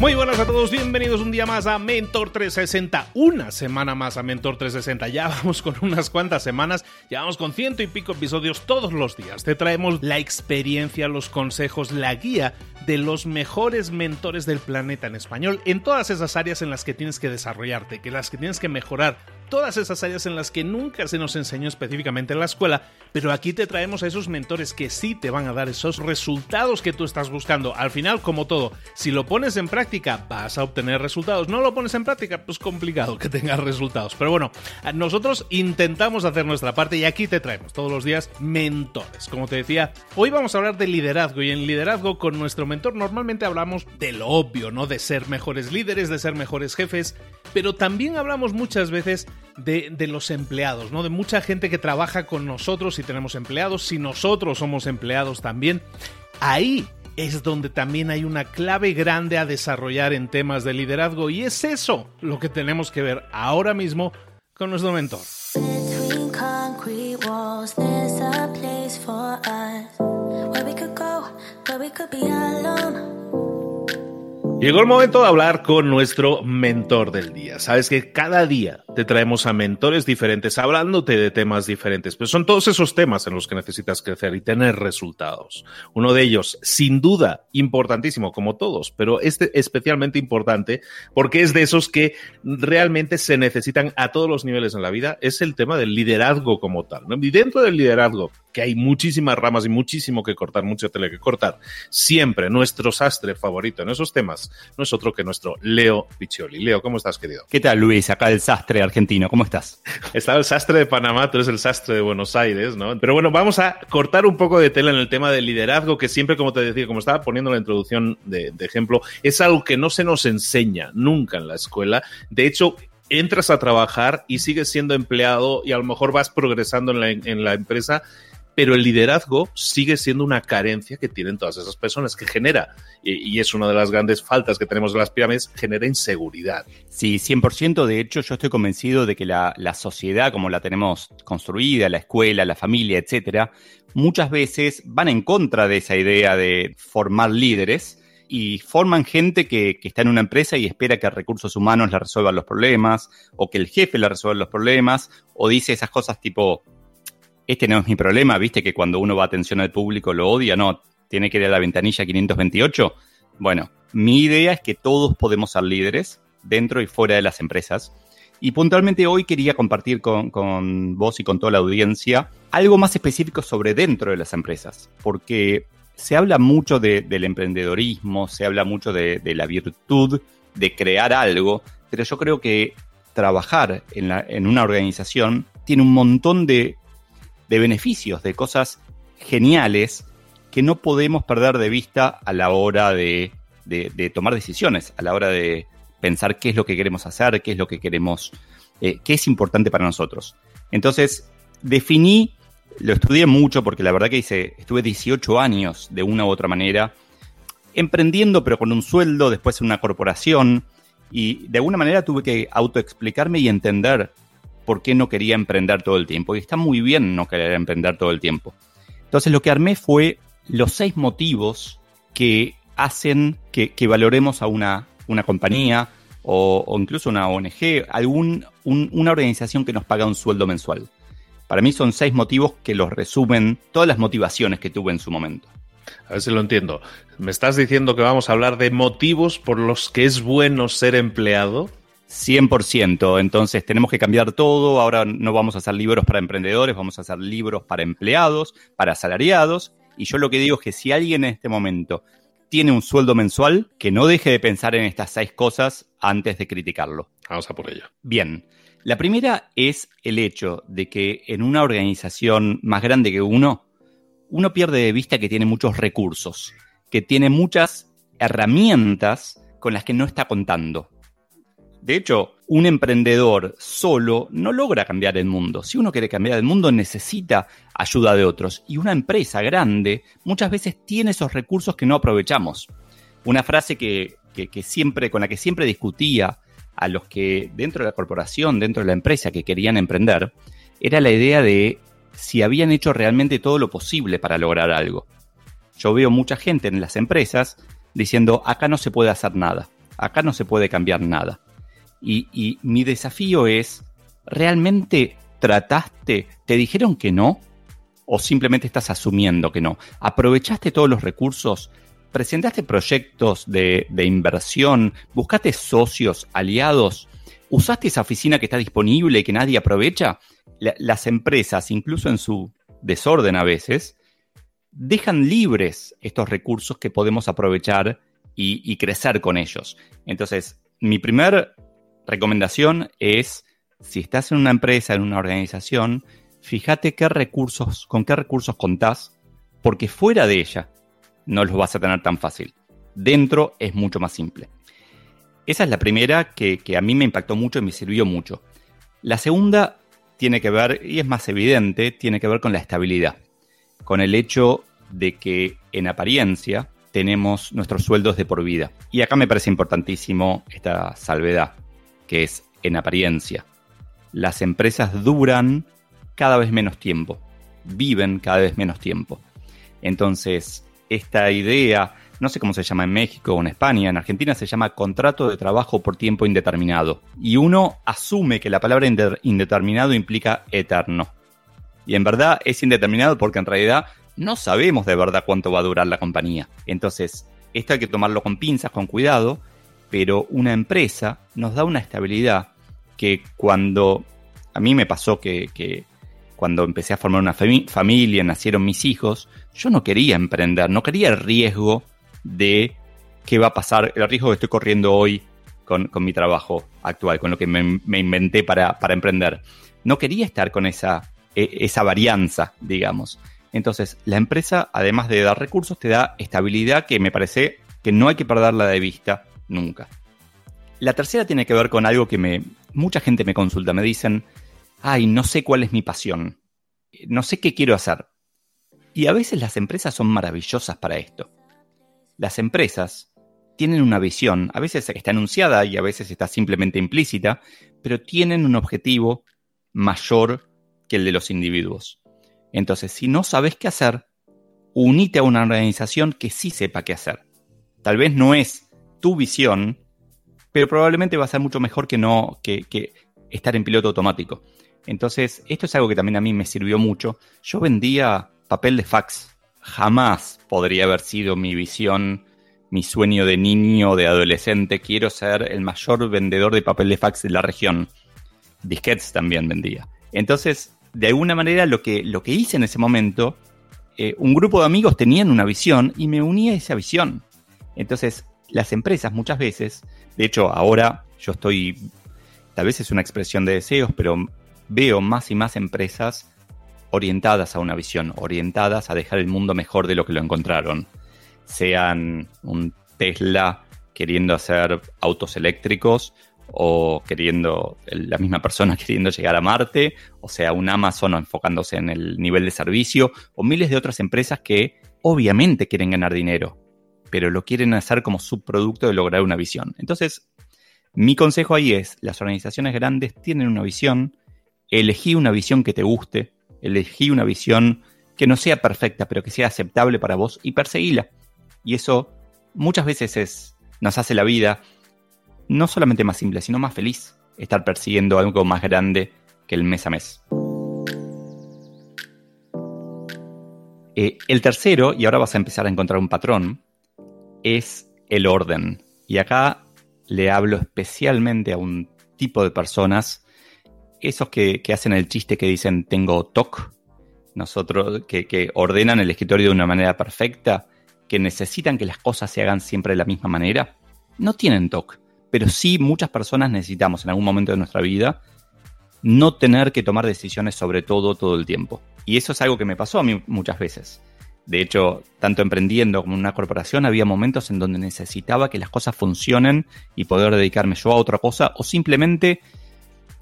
Muy buenas a todos, bienvenidos un día más a Mentor 360, una semana más a Mentor 360. Ya vamos con unas cuantas semanas, ya vamos con ciento y pico episodios todos los días. Te traemos la experiencia, los consejos, la guía de los mejores mentores del planeta en español en todas esas áreas en las que tienes que desarrollarte, que las que tienes que mejorar todas esas áreas en las que nunca se nos enseñó específicamente en la escuela, pero aquí te traemos a esos mentores que sí te van a dar esos resultados que tú estás buscando. Al final, como todo, si lo pones en práctica, vas a obtener resultados. No lo pones en práctica, pues complicado que tengas resultados. Pero bueno, nosotros intentamos hacer nuestra parte y aquí te traemos todos los días mentores. Como te decía, hoy vamos a hablar de liderazgo y en liderazgo con nuestro mentor normalmente hablamos de lo obvio, ¿no? De ser mejores líderes, de ser mejores jefes, pero también hablamos muchas veces de, los empleados, ¿no? De mucha gente que trabaja con nosotros si tenemos empleados, si nosotros somos empleados también. Ahí es donde también hay una clave grande a desarrollar en temas de liderazgo y es eso lo que tenemos que ver ahora mismo con nuestro mentor. Llegó el momento de hablar con nuestro mentor del día. Sabes que cada día te traemos a mentores diferentes hablándote de temas diferentes, pero son todos esos temas en los que necesitas crecer y tener resultados. Uno de ellos, sin duda, importantísimo, como todos, pero este especialmente importante porque es de esos que realmente se necesitan a todos los niveles en la vida, es el tema del liderazgo como tal. Y dentro del liderazgo, que hay muchísimas ramas y muchísimo que cortar, mucho tele que cortar, siempre nuestro sastre favorito en esos temas no es otro que nuestro Leo Piccioli. Leo, ¿cómo estás, querido? ¿Qué tal, Luis? Acá el sastre argentino, ¿cómo estás? Estaba el sastre de Panamá, tú eres el sastre de Buenos Aires, ¿no? Pero bueno, vamos a cortar un poco de tela en el tema del liderazgo, que siempre, como te decía, como estaba poniendo la introducción de, ejemplo, es algo que no se nos enseña nunca en la escuela. De hecho, entras a trabajar y sigues siendo empleado y a lo mejor vas progresando en la, en la empresa pero el liderazgo sigue siendo una carencia que tienen todas esas personas, que genera, y, es una de las grandes faltas que tenemos en las pirámides, genera inseguridad. Sí, 100%. De hecho, yo estoy convencido de que la, sociedad, como la tenemos construida, la escuela, la familia, etcétera, muchas veces van en contra de esa idea de formar líderes y forman gente que, que, está en una empresa y espera que recursos humanos le resuelvan los problemas, o que el jefe le resuelva los problemas, o dice esas cosas tipo, este no es mi problema, viste que cuando uno va a atención al público lo odia, no, tiene que ir a la ventanilla 528. Bueno, mi idea es que todos podemos ser líderes dentro y fuera de las empresas. Y puntualmente hoy quería compartir con, vos y con toda la audiencia algo más específico sobre dentro de las empresas, porque se habla mucho del emprendedorismo, se habla mucho de, la virtud de crear algo, pero yo creo que trabajar en, una organización tiene un montón de, beneficios, de cosas geniales que no podemos perder de vista a la hora de, tomar decisiones, a la hora de pensar qué es lo que queremos hacer, qué es lo que queremos, eh, qué es importante para nosotros. Entonces, definí, lo estudié mucho porque la verdad que hice, estuve 18 años de una u otra manera, emprendiendo pero con un sueldo, después en una corporación, y de alguna manera tuve que autoexplicarme y entender por qué no quería emprender todo el tiempo. Y está muy bien no querer emprender todo el tiempo. Entonces lo que armé fue los seis motivos que hacen que, valoremos a una, una compañía o, incluso una ONG, algún, una organización que nos paga un sueldo mensual. Para mí son seis motivos que los resumen todas las motivaciones que tuve en su momento. A ver si lo entiendo. ¿Me estás diciendo que vamos a hablar de motivos por los que es bueno ser empleado? 100%. Entonces tenemos que cambiar todo. Ahora no vamos a hacer libros para emprendedores, vamos a hacer libros para empleados, para asalariados. Y yo lo que digo es que si alguien en este momento tiene un sueldo mensual, que no deje de pensar en estas seis cosas antes de criticarlo. Vamos a por ello. Bien. La primera es el hecho de que en una organización más grande que uno, uno pierde de vista que tiene muchos recursos, que tiene muchas herramientas con las que no está contando. De hecho, un emprendedor solo no logra cambiar el mundo. Si uno quiere cambiar el mundo necesita ayuda de otros. Y una empresa grande muchas veces tiene esos recursos que no aprovechamos. Una frase que, siempre, con la que siempre discutía a los que dentro de la corporación, dentro de la empresa que querían emprender, era la idea de si habían hecho realmente todo lo posible para lograr algo. Yo veo mucha gente en las empresas diciendo, acá no se puede hacer nada, acá no se puede cambiar nada. Y, mi desafío es, ¿realmente trataste, te dijeron que no? ¿O simplemente estás asumiendo que no? ¿Aprovechaste todos los recursos? ¿Presentaste proyectos de, inversión? ¿Buscaste socios, aliados? ¿Usaste esa oficina que está disponible y que nadie aprovecha? las empresas, incluso en su desorden a veces, dejan libres estos recursos que podemos aprovechar y, y crecer con ellos. Entonces, mi primer recomendación es, si estás en una empresa, en una organización, fíjate qué recursos, con qué recursos contás, porque fuera de ella no los vas a tener tan fácil. Dentro es mucho más simple. Esa es la primera que, que a mí me impactó mucho y me sirvió mucho. La segunda tiene que ver, y es más evidente, tiene que ver con la estabilidad, con el hecho de que en apariencia tenemos nuestros sueldos de por vida. Y acá me parece importantísimo esta salvedad que es en apariencia. Las empresas duran cada vez menos tiempo, viven cada vez menos tiempo. Entonces, esta idea, no sé cómo se llama en México o en España, en Argentina se llama contrato de trabajo por tiempo indeterminado. Y uno asume que la palabra indeterminado implica eterno. Y en verdad es indeterminado porque en realidad no sabemos de verdad cuánto va a durar la compañía. Entonces, esto hay que tomarlo con pinzas, con cuidado, pero una empresa nos da una estabilidad que cuando a mí me pasó que, cuando empecé a formar una familia, nacieron mis hijos, yo no quería emprender, no quería el riesgo de qué va a pasar, el riesgo que estoy corriendo hoy con, mi trabajo actual, con lo que me, inventé para, emprender. No quería estar con esa, e, esa varianza, digamos. Entonces, la empresa, además de dar recursos, te da estabilidad que me parece que no hay que perderla de vista nunca. La tercera tiene que ver con algo que me, mucha gente me consulta, me dicen, ay, no sé cuál es mi pasión, no sé qué quiero hacer. Y a veces las empresas son maravillosas para esto. Las empresas tienen una visión, a veces está anunciada y a veces está simplemente implícita, pero tienen un objetivo mayor que el de los individuos. Entonces, si no sabes qué hacer, unite a una organización que sí sepa qué hacer. Tal vez no es tu visión, pero probablemente va a ser mucho mejor que no que, estar en piloto automático. Entonces, esto es algo que también a mí me sirvió mucho. Yo vendía papel de fax. Jamás podría haber sido mi visión, mi sueño de niño, de adolescente. Quiero ser el mayor vendedor de papel de fax de la región. Disquets también vendía. Entonces, de alguna manera, lo que, lo que hice en ese momento, eh, un grupo de amigos tenían una visión y me uní a esa visión. Entonces, las empresas muchas veces, de hecho, ahora yo estoy, tal vez es una expresión de deseos, pero veo más y más empresas orientadas a una visión, orientadas a dejar el mundo mejor de lo que lo encontraron. Sean un Tesla queriendo hacer autos eléctricos o queriendo, la misma persona queriendo llegar a Marte, o sea, un Amazon enfocándose en el nivel de servicio, o miles de otras empresas que obviamente quieren ganar dinero, pero lo quieren hacer como subproducto de lograr una visión. Entonces, mi consejo ahí es, las organizaciones grandes tienen una visión, elegí una visión que te guste, elegí una visión que no sea perfecta, pero que sea aceptable para vos y perseguíla. Y eso muchas veces es, nos hace la vida no solamente más simple, sino más feliz, estar persiguiendo algo más grande que el mes a mes. Eh, el tercero, y ahora vas a empezar a encontrar un patrón, es el orden. Y acá le hablo especialmente a un tipo de personas esos que, hacen el chiste que dicen tengo TOC, nosotros, que, ordenan el escritorio de una manera perfecta, que necesitan que las cosas se hagan siempre de la misma manera, no tienen TOC. Pero sí muchas personas necesitamos en algún momento de nuestra vida no tener que tomar decisiones sobre todo todo el tiempo. Y eso es algo que me pasó a mí muchas veces. De hecho, tanto emprendiendo como en una corporación había momentos en donde necesitaba que las cosas funcionen y poder dedicarme yo a otra cosa o simplemente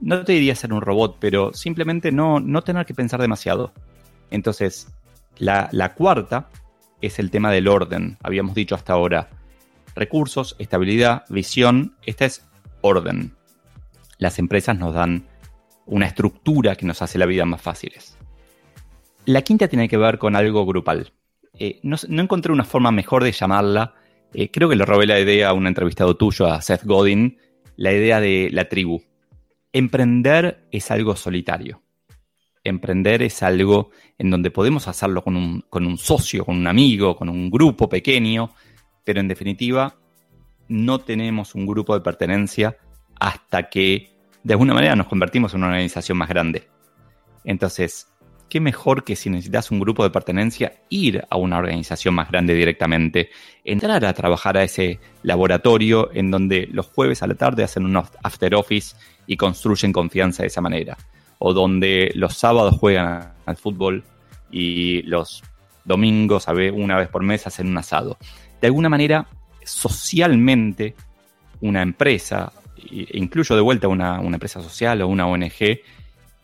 no te diría ser un robot, pero simplemente no, no tener que pensar demasiado. Entonces, la, la cuarta es el tema del orden. Habíamos dicho hasta ahora recursos, estabilidad, visión. Esta es orden. Las empresas nos dan una estructura que nos hace la vida más fáciles. La quinta tiene que ver con algo grupal. Eh, no, encontré una forma mejor de llamarla. Eh, creo que le robé la idea a un entrevistado tuyo, a Seth Godin, la idea de la tribu. Emprender es algo solitario. Emprender es algo en donde podemos hacerlo con un, socio, con un amigo, con un grupo pequeño, pero en definitiva no tenemos un grupo de pertenencia hasta que de alguna manera nos convertimos en una organización más grande. Entonces, qué mejor que si necesitas un grupo de pertenencia, ir a una organización más grande directamente, entrar a trabajar a ese laboratorio en donde los jueves a la tarde hacen un after office y construyen confianza de esa manera, o donde los sábados juegan al fútbol y los domingos, una vez por mes, hacen un asado. De alguna manera, socialmente, una empresa, incluyo de vuelta una empresa social o una ONG,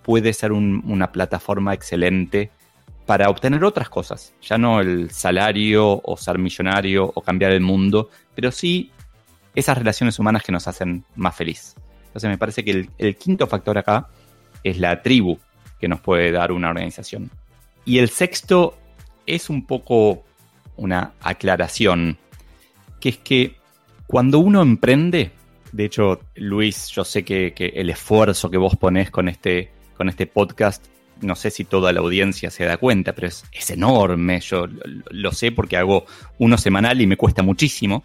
puede ser una plataforma excelente para obtener otras cosas. Ya no el salario o ser millonario o cambiar el mundo, pero sí esas relaciones humanas que nos hacen más feliz. Entonces me parece que el, quinto factor acá es la tribu que nos puede dar una organización. Y el sexto es un poco una aclaración, que es que cuando uno emprende, de hecho, Luis, yo sé que, que, el esfuerzo que vos ponés con este con este podcast, no sé si toda la audiencia se da cuenta, pero es, enorme, yo lo, sé porque hago uno semanal y me cuesta muchísimo.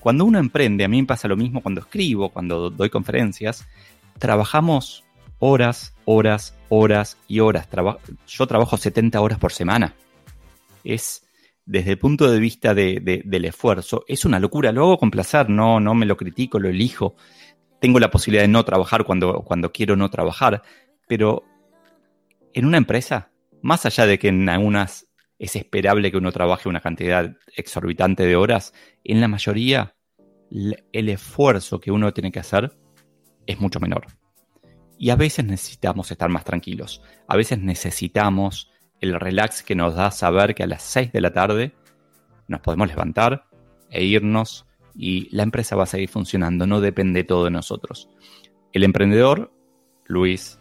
Cuando uno emprende, a mí me pasa lo mismo cuando escribo, cuando doy conferencias, trabajamos horas, horas, horas y horas. yo trabajo 70 horas por semana. Es, desde el punto de vista del esfuerzo, es una locura. Lo hago con placer, no, no me lo critico, lo elijo. Tengo la posibilidad de no trabajar cuando, cuando quiero no trabajar, pero en una empresa, más allá de que en algunas es esperable que uno trabaje una cantidad exorbitante de horas, en la mayoría el esfuerzo que uno tiene que hacer es mucho menor. Y a veces necesitamos estar más tranquilos. A veces necesitamos el relax que nos da saber que a las 6 de la tarde nos podemos levantar e irnos y la empresa va a seguir funcionando. No depende todo de nosotros. El emprendedor, Luis,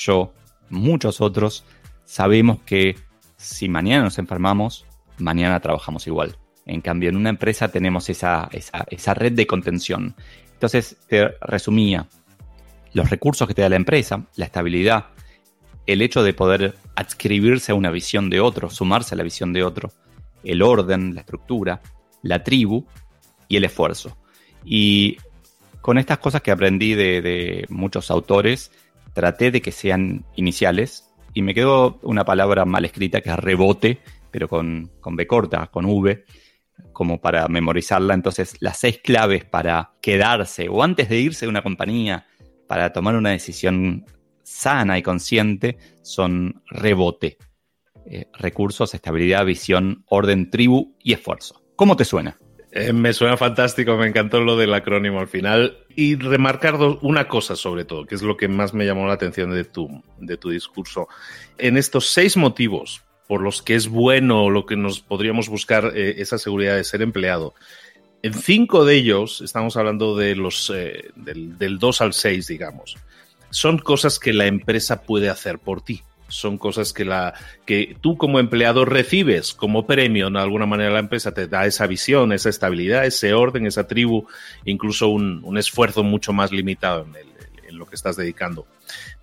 yo, muchos otros, sabemos que si mañana nos enfermamos, mañana trabajamos igual. En cambio, en una empresa tenemos esa, esa, red de contención. Entonces, te resumía, los recursos que te da la empresa, la estabilidad, el hecho de poder adscribirse a una visión de otro, sumarse a la visión de otro, el orden, la estructura, la tribu y el esfuerzo. Y con estas cosas que aprendí de, muchos autores, traté de que sean iniciales y me quedó una palabra mal escrita que es rebote, pero con, con B corta, con V, como para memorizarla. Entonces, las seis claves para quedarse o antes de irse de una compañía, para tomar una decisión sana y consciente, son rebote. Eh, recursos, estabilidad, visión, orden, tribu y esfuerzo. ¿Cómo te suena? Eh, me suena fantástico, me encantó lo del acrónimo al final. Y remarcar una cosa sobre todo, que es lo que más me llamó la atención de tu, de tu discurso. En estos seis motivos por los que es bueno lo que nos podríamos buscar eh, esa seguridad de ser empleado, en cinco de ellos, estamos hablando de los, eh, del, del 2 al 6, digamos, son cosas que la empresa puede hacer por ti son cosas que, la, que tú como empleado recibes como premio. De alguna manera la empresa te da esa visión, esa estabilidad, ese orden, esa tribu, incluso un, un esfuerzo mucho más limitado en, en lo que estás dedicando.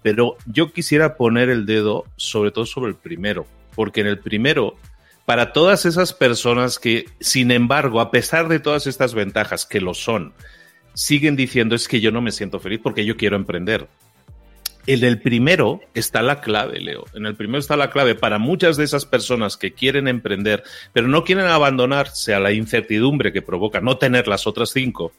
Pero yo quisiera poner el dedo sobre todo sobre el primero, porque en el primero para todas esas personas que, sin embargo, a pesar de todas estas ventajas que lo son, siguen diciendo es que yo no me siento feliz porque yo quiero emprender. En el primero está la clave, Leo. En el primero está la clave para muchas de esas personas que quieren emprender, pero no quieren abandonarse a la incertidumbre que provoca no tener las otras cinco.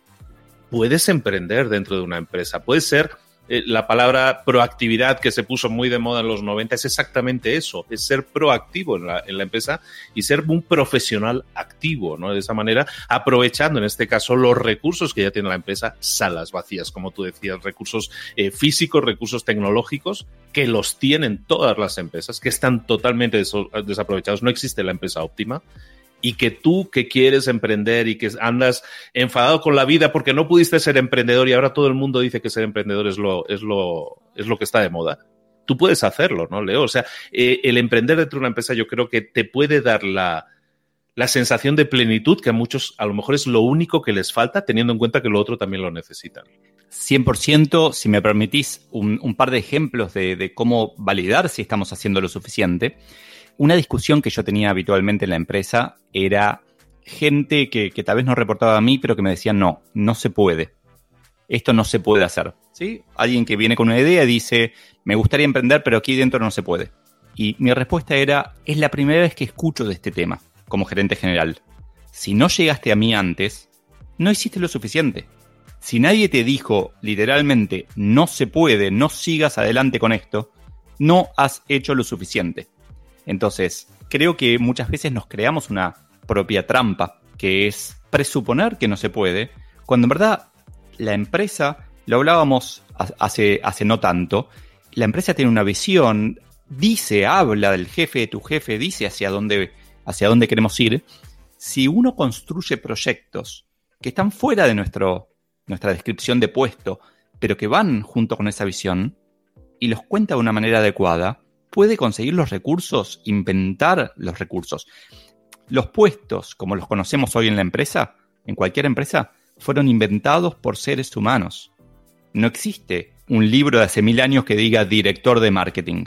Puedes emprender dentro de una empresa. Puede ser eh, la palabra proactividad que se puso muy de moda en los 90 es exactamente eso, es ser proactivo en la, empresa y ser un profesional activo, ¿no? De esa manera, aprovechando en este caso los recursos que ya tiene la empresa, salas vacías, como tú decías, recursos eh, físicos, recursos tecnológicos, que los tienen todas las empresas, que están totalmente desaprovechados. No existe la empresa óptima y que tú que quieres emprender y que andas enfadado con la vida porque no pudiste ser emprendedor y ahora todo el mundo dice que ser emprendedor es lo, es lo, es lo que está de moda. Tú puedes hacerlo, ¿no, Leo? O sea, eh, el emprender dentro de una empresa yo creo que te puede dar la, la sensación de plenitud que a muchos a lo mejor es lo único que les falta, teniendo en cuenta que lo otro también lo necesitan. 100%, si me permitís un, un par de ejemplos de, de, cómo validar si estamos haciendo lo suficiente. Una discusión que yo tenía habitualmente en la empresa era gente que, tal vez no reportaba a mí, pero que me decían, no, no se puede. Esto no se puede hacer. ¿Sí? Alguien que viene con una idea y dice, me gustaría emprender, pero aquí dentro no se puede. Y mi respuesta era, es la primera vez que escucho de este tema como gerente general. Si no llegaste a mí antes, no hiciste lo suficiente. Si nadie te dijo literalmente, no se puede, no sigas adelante con esto, no has hecho lo suficiente. Entonces, creo que muchas veces nos creamos una propia trampa, que es presuponer que no se puede, cuando en verdad la empresa, lo hablábamos hace, no tanto, la empresa tiene una visión, dice, habla del jefe de tu jefe, dice hacia dónde, hacia dónde queremos ir. Si uno construye proyectos que están fuera de nuestro, nuestra descripción de puesto, pero que van junto con esa visión, y los cuenta de una manera adecuada, puede conseguir los recursos, inventar los recursos. Los puestos, como los conocemos hoy en la empresa, en cualquier empresa, fueron inventados por seres humanos. No existe un libro de hace mil años que diga director de marketing.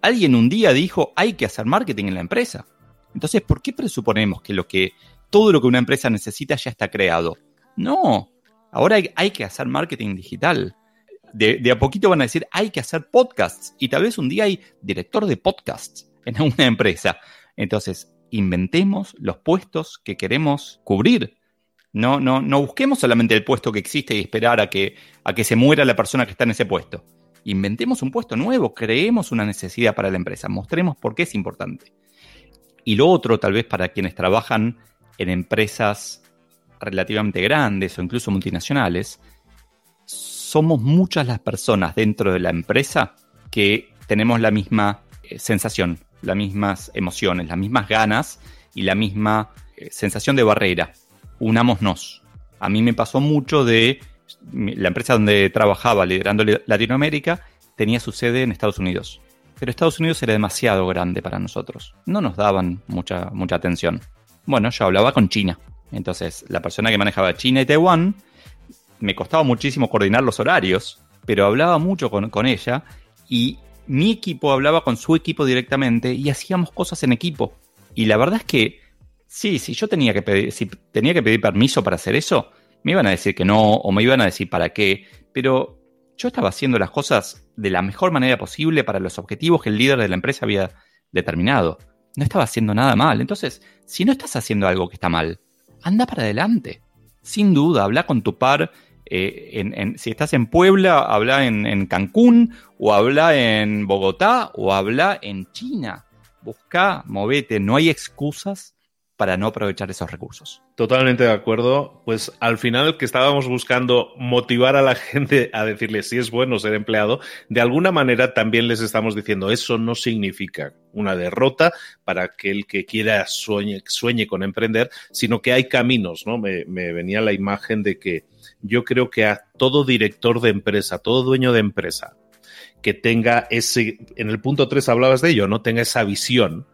Alguien un día dijo hay que hacer marketing en la empresa. Entonces, ¿por qué presuponemos que, lo que todo lo que una empresa necesita ya está creado? No, ahora hay, hay que hacer marketing digital de, a poquito van a decir, hay que hacer podcasts. Y tal vez un día hay director de podcasts en una empresa. Entonces, inventemos los puestos que queremos cubrir. No, no, no busquemos solamente el puesto que existe y esperar a que, a que se muera la persona que está en ese puesto. Inventemos un puesto nuevo, creemos una necesidad para la empresa, mostremos por qué es importante. Y lo otro, tal vez para quienes trabajan en empresas relativamente grandes o incluso multinacionales, somos muchas las personas dentro de la empresa que tenemos la misma eh, sensación, las mismas emociones, las mismas ganas y la misma eh, sensación de barrera. Unámonos. A mí me pasó mucho de la empresa donde trabajaba liderando Latinoamérica tenía su sede en Estados Unidos. Pero Estados Unidos era demasiado grande para nosotros. No nos daban mucha, mucha atención. Bueno, yo hablaba con China. Entonces, la persona que manejaba China y Taiwán me costaba muchísimo coordinar los horarios, pero hablaba mucho con, ella y mi equipo hablaba con su equipo directamente y hacíamos cosas en equipo. Y la verdad es que sí, si yo tenía que tenía que pedir permiso para hacer eso, me iban a decir que no o me iban a decir para qué, pero yo estaba haciendo las cosas de la mejor manera posible para los objetivos que el líder de la empresa había determinado. No estaba haciendo nada mal. Entonces, si no estás haciendo algo que está mal, anda para adelante. Sin duda, habla con tu par. Eh, si estás en Puebla, habla en, en Cancún, o habla en Bogotá, o habla en China. Busca, movete, no hay excusas para no aprovechar esos recursos. Totalmente de acuerdo. Pues al final que estábamos buscando motivar a la gente a decirle si es bueno ser empleado, de alguna manera también les estamos diciendo eso no significa una derrota para que el que quiera sueñe, sueñe con emprender, sino que hay caminos, ¿no? Me, me venía la imagen de que yo creo que a todo director de empresa, todo dueño de empresa, que tenga ese, en el punto 3 hablabas de ello, no tenga esa visión,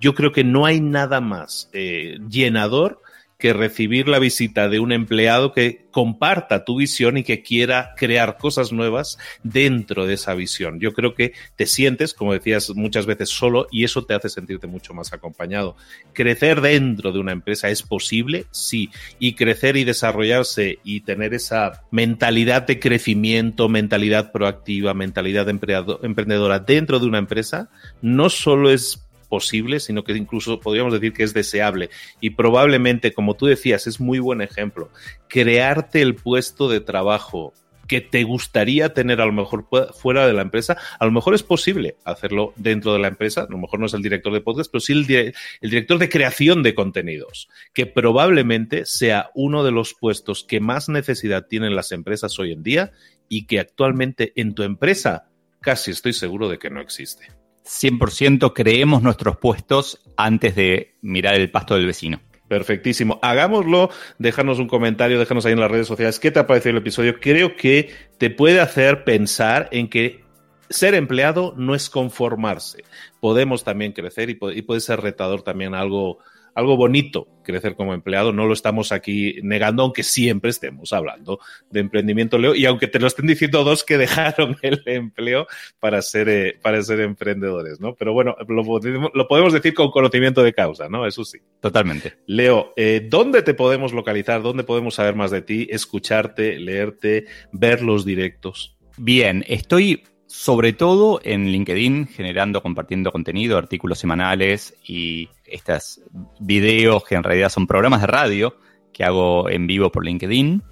yo creo que no hay nada más eh, llenador que recibir la visita de un empleado que comparta tu visión y que quiera crear cosas nuevas dentro de esa visión. Yo creo que te sientes, como decías muchas veces, solo y eso te hace sentirte mucho más acompañado. Crecer dentro de una empresa es posible, sí, y crecer y desarrollarse y tener esa mentalidad de crecimiento, mentalidad proactiva, mentalidad emprendedora dentro de una empresa, no solo es posible, sino que incluso podríamos decir que es deseable. Y probablemente, como tú decías, es muy buen ejemplo. Crearte el puesto de trabajo que te gustaría tener a lo mejor fuera de la empresa, a lo mejor es posible hacerlo dentro de la empresa, a lo mejor no es el director de podcast, pero sí el, el, director de creación de contenidos, que probablemente sea uno de los puestos que más necesidad tienen las empresas hoy en día y que actualmente en tu empresa casi estoy seguro de que no existe. 100% creemos nuestros puestos antes de mirar el pasto del vecino. Perfectísimo. Hagámoslo, déjanos un comentario, déjanos ahí en las redes sociales qué te ha parecido el episodio. Creo que te puede hacer pensar en que ser empleado no es conformarse. Podemos también crecer y puede, ser retador también algo algo bonito crecer como empleado. No lo estamos aquí negando, aunque siempre estemos hablando de emprendimiento, Leo. Y aunque te lo estén diciendo dos que dejaron el empleo para ser, eh, para ser emprendedores, ¿no? Pero bueno, lo, podemos decir con conocimiento de causa, ¿no? Eso sí. Totalmente. Leo, eh, ¿dónde te podemos localizar? ¿Dónde podemos saber más de ti? Escucharte, leerte, ver los directos. Bien, estoy sobre todo en LinkedIn, generando, compartiendo contenido, artículos semanales y estos videos que en realidad son programas de radio que hago en vivo por LinkedIn.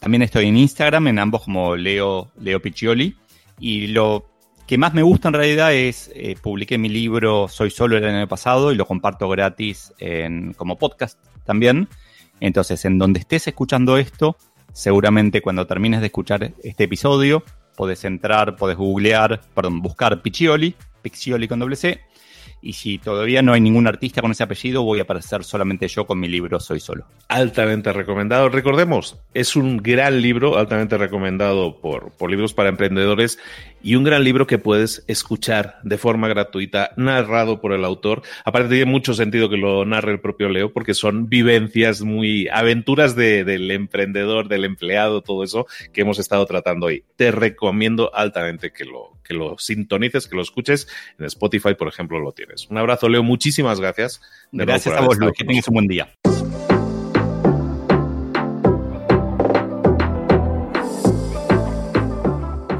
También estoy en Instagram, en ambos como Leo, Leo Piccioli. Y lo que más me gusta en realidad es, eh, publiqué mi libro Soy Solo el año pasado y lo comparto gratis en, como podcast también. Entonces, en donde estés escuchando esto, seguramente cuando termines de escuchar este episodio, podés entrar, podés googlear, perdón, buscar Piccioli, Piccioli con doble C, y si todavía no hay ningún artista con ese apellido, voy a aparecer solamente yo con mi libro Soy Solo. Altamente recomendado. Recordemos, es un gran libro, altamente recomendado por, por libros para emprendedores y un gran libro que puedes escuchar de forma gratuita, narrado por el autor. Aparte tiene mucho sentido que lo narre el propio Leo porque son vivencias muy, aventuras del emprendedor, del empleado, todo eso que hemos estado tratando hoy. Te recomiendo altamente que lo, que lo sintonices, que lo escuches. En Spotify, por ejemplo, lo tienes. Un abrazo, Leo. Muchísimas gracias. gracias a vos, Luis. Que tengas un buen día.